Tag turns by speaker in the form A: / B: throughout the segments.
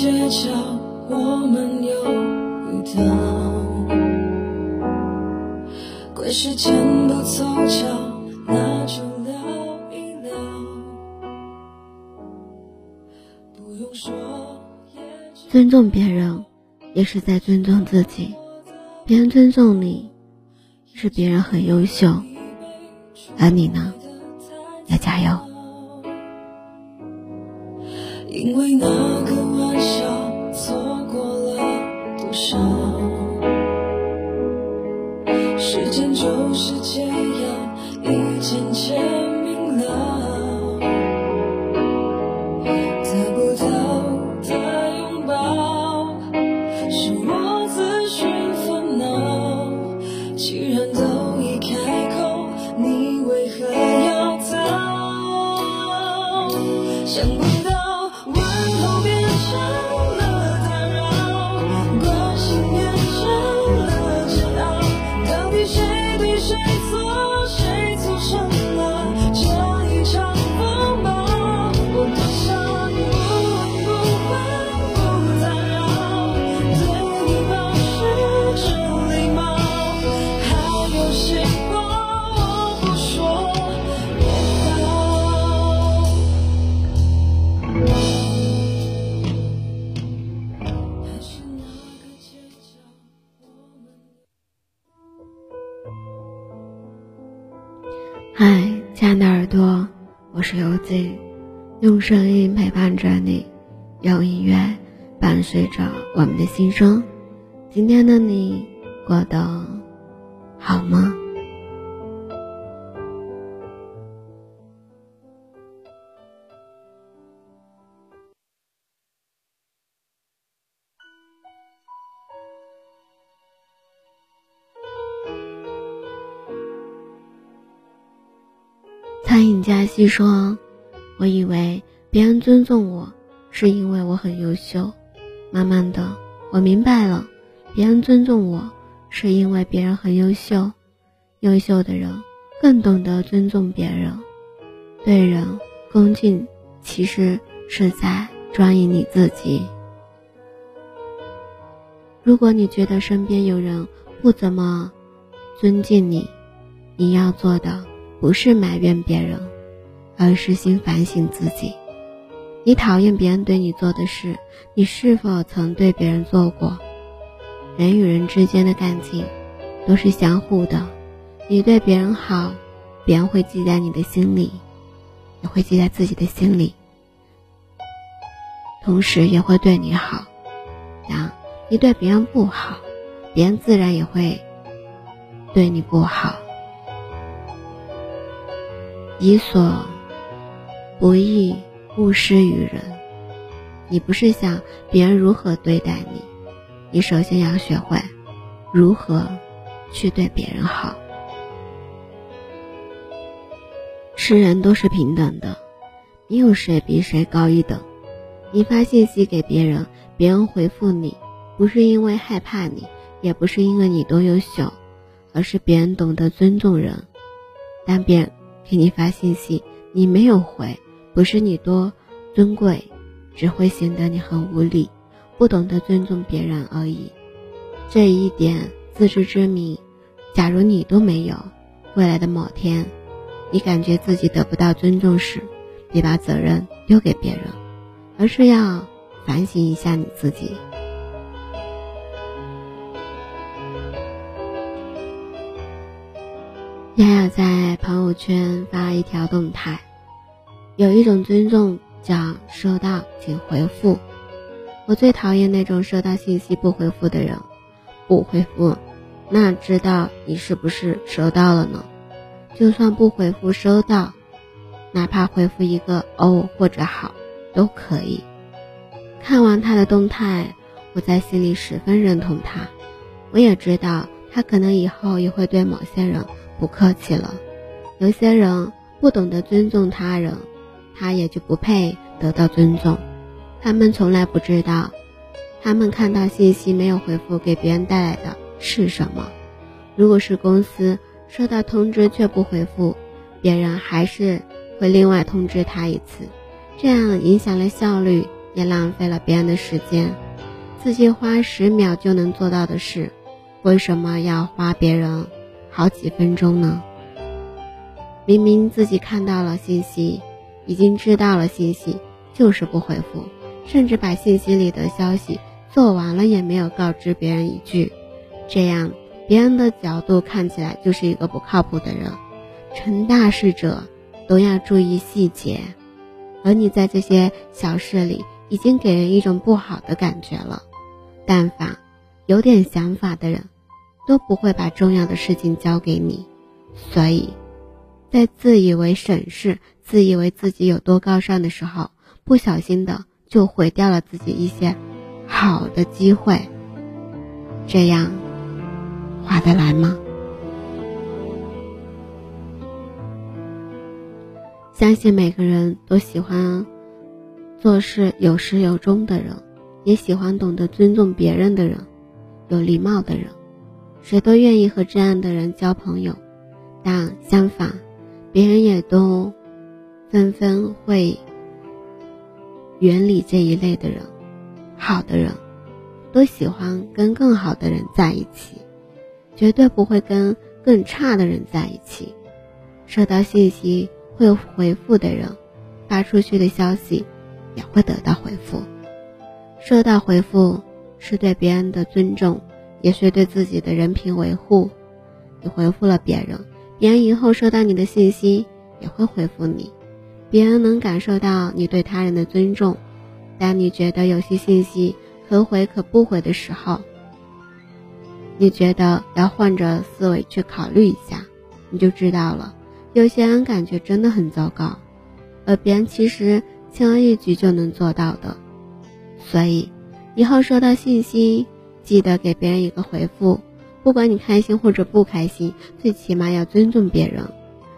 A: 街角，我们又遇到。怪时间不凑巧，那就聊一聊。不用说，
B: 尊重别人，也是在尊重自己。别人尊重你，是别人很优秀，而你呢，要加油。
A: 因为那个时间就是钱我是
B: 游静，用声音陪伴着你，用音乐伴随着我们的心声。今天的你过得好吗？餐饮佳熙说：“我以为别人尊重我，是因为我很优秀。慢慢的，我明白了，别人尊重我，是因为别人很优秀。优秀的人更懂得尊重别人，对人恭敬，其实是在专一你自己。如果你觉得身边有人不怎么尊敬你，你要做的。”不是埋怨别人，而是先反省自己。你讨厌别人对你做的事，你是否曾对别人做过？人与人之间的感情都是相互的，你对别人好，别人会记在你的心里，也会记在自己的心里，同时也会对你好。样你对别人不好，别人自然也会对你不好。己所不欲，勿施于人。你不是想别人如何对待你，你首先要学会如何去对别人好。世人都是平等的，没有谁比谁高一等。你发信息给别人，别人回复你，不是因为害怕你，也不是因为你多优秀，而是别人懂得尊重人。当别给你发信息，你没有回，不是你多尊贵，只会显得你很无理，不懂得尊重别人而已。这一点自知之明，假如你都没有，未来的某天，你感觉自己得不到尊重时，别把责任丢给别人，而是要反省一下你自己。丫丫在朋友圈发一条动态，有一种尊重叫收到请回复。我最讨厌那种收到信息不回复的人，不回复，那知道你是不是收到了呢？就算不回复收到，哪怕回复一个哦或者好都可以。看完他的动态，我在心里十分认同他，我也知道他可能以后也会对某些人。不客气了，有些人不懂得尊重他人，他也就不配得到尊重。他们从来不知道，他们看到信息没有回复给别人带来的是什么。如果是公司收到通知却不回复，别人还是会另外通知他一次，这样影响了效率，也浪费了别人的时间。自己花十秒就能做到的事，为什么要花别人好几分钟呢？明明自己看到了信息，已经知道了信息，就是不回复，甚至把信息里的消息做完了也没有告知别人一句，这样别人的角度看起来就是一个不靠谱的人。成大事者都要注意细节，而你在这些小事里已经给人一种不好的感觉了。但凡有点想法的人，都不会把重要的事情交给你。所以，在自以为省事、自以为自己有多高尚的时候，不小心的就毁掉了自己一些好的机会。这样划得来吗？相信每个人都喜欢做事有始有终的人，也喜欢懂得尊重别人的人，有礼貌的人，谁都愿意和这样的人交朋友。但相反，别人也都纷纷会远离这一类的人。好的人，都喜欢跟更好的人在一起，绝对不会跟更差的人在一起。收到信息。会回复的人，发出去的消息也会得到回复。收到回复是对别人的尊重，也是对自己的人品维护。你回复了别人，别人以后收到你的信息也会回复你。别人能感受到你对他人的尊重。当你觉得有些信息可回可不回的时候，你觉得要换着思维去考虑一下，你就知道了。有些人感觉真的很糟糕，而别人其实轻而易举就能做到的。所以，以后收到信息，记得给别人一个回复，不管你开心或者不开心，最起码要尊重别人，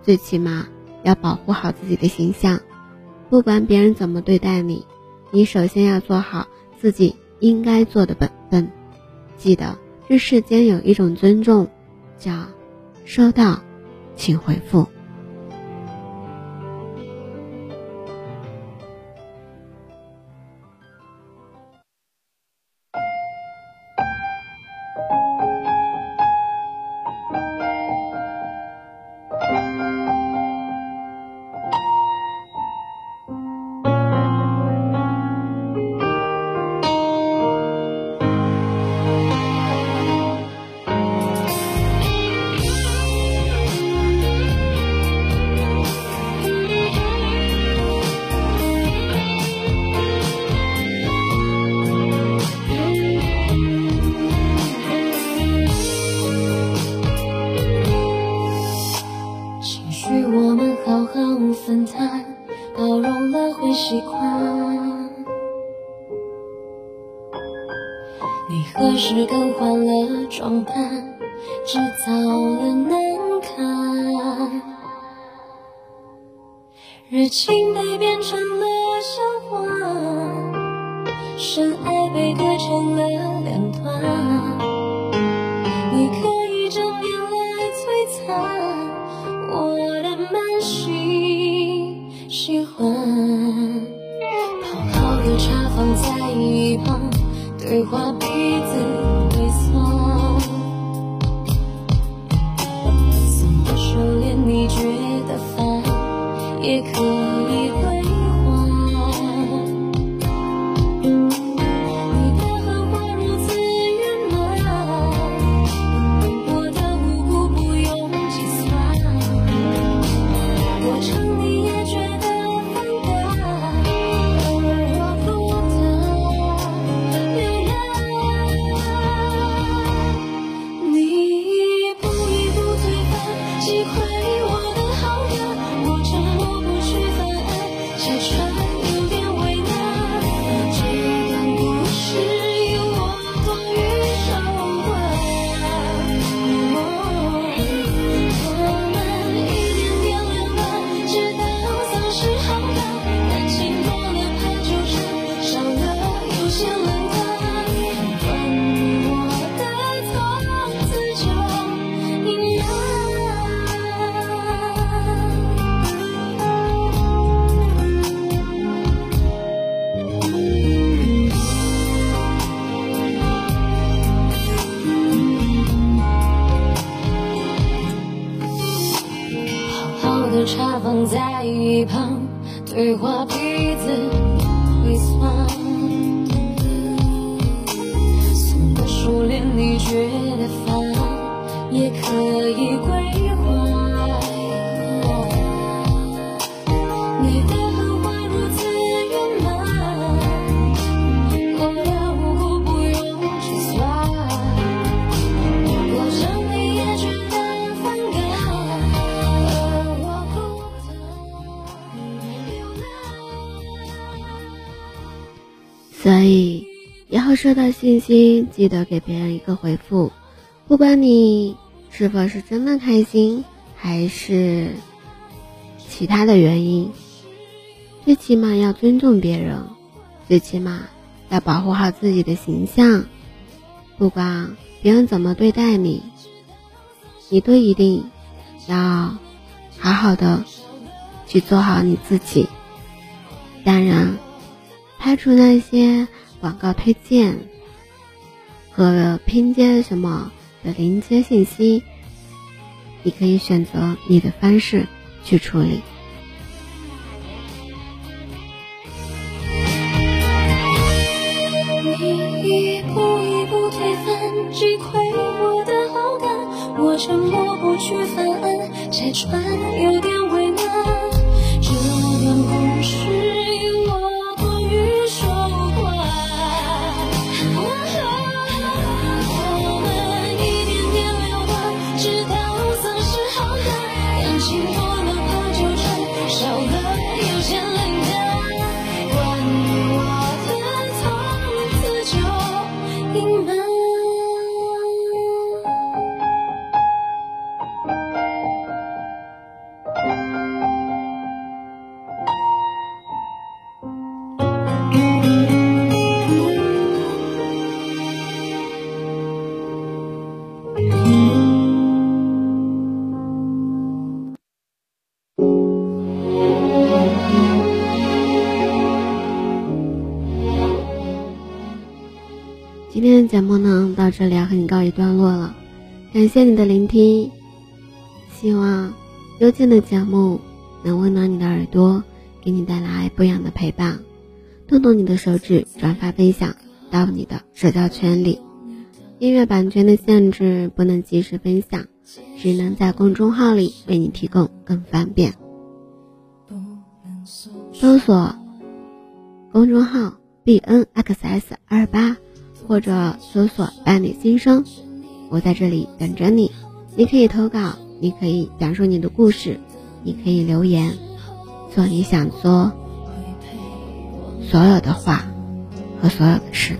B: 最起码要保护好自己的形象。不管别人怎么对待你，你首先要做好自己应该做的本分。记得，这世间有一种尊重，叫收到，请回复。
A: 热情被变成了笑话，深爱被割成了两段。你可以正面来摧残我的满心喜欢。泡好的茶放在一旁，对话彼此茶放在一旁，对话鼻子会酸。送个书连你觉得烦，也可以归
B: 所以以后收到信息，记得给别人一个回复，不管你是否是真的开心，还是其他的原因，最起码要尊重别人，最起码要保护好自己的形象。不管别人怎么对待你，你都一定要好好的去做好你自己。当然，排除那些广告推荐和拼接什么的临接信息，你可以选择你的方式去处理。
A: 你一步一步推翻，击溃我的好感，我沉默不去翻案，拆穿有点为难。
B: 节目呢，到这里要和你告一段落了，感谢你的聆听，希望幽静的节目能温暖你的耳朵，给你带来不一样的陪伴。动动你的手指，转发分享到你的社交圈里。音乐版权的限制，不能及时分享，只能在公众号里为你提供更方便。搜索公众号 b n x s 二八。或者搜索“伴侣心声”，我在这里等着你。你可以投稿，你可以讲述你的故事，你可以留言，做你想做所有的话和所有的事。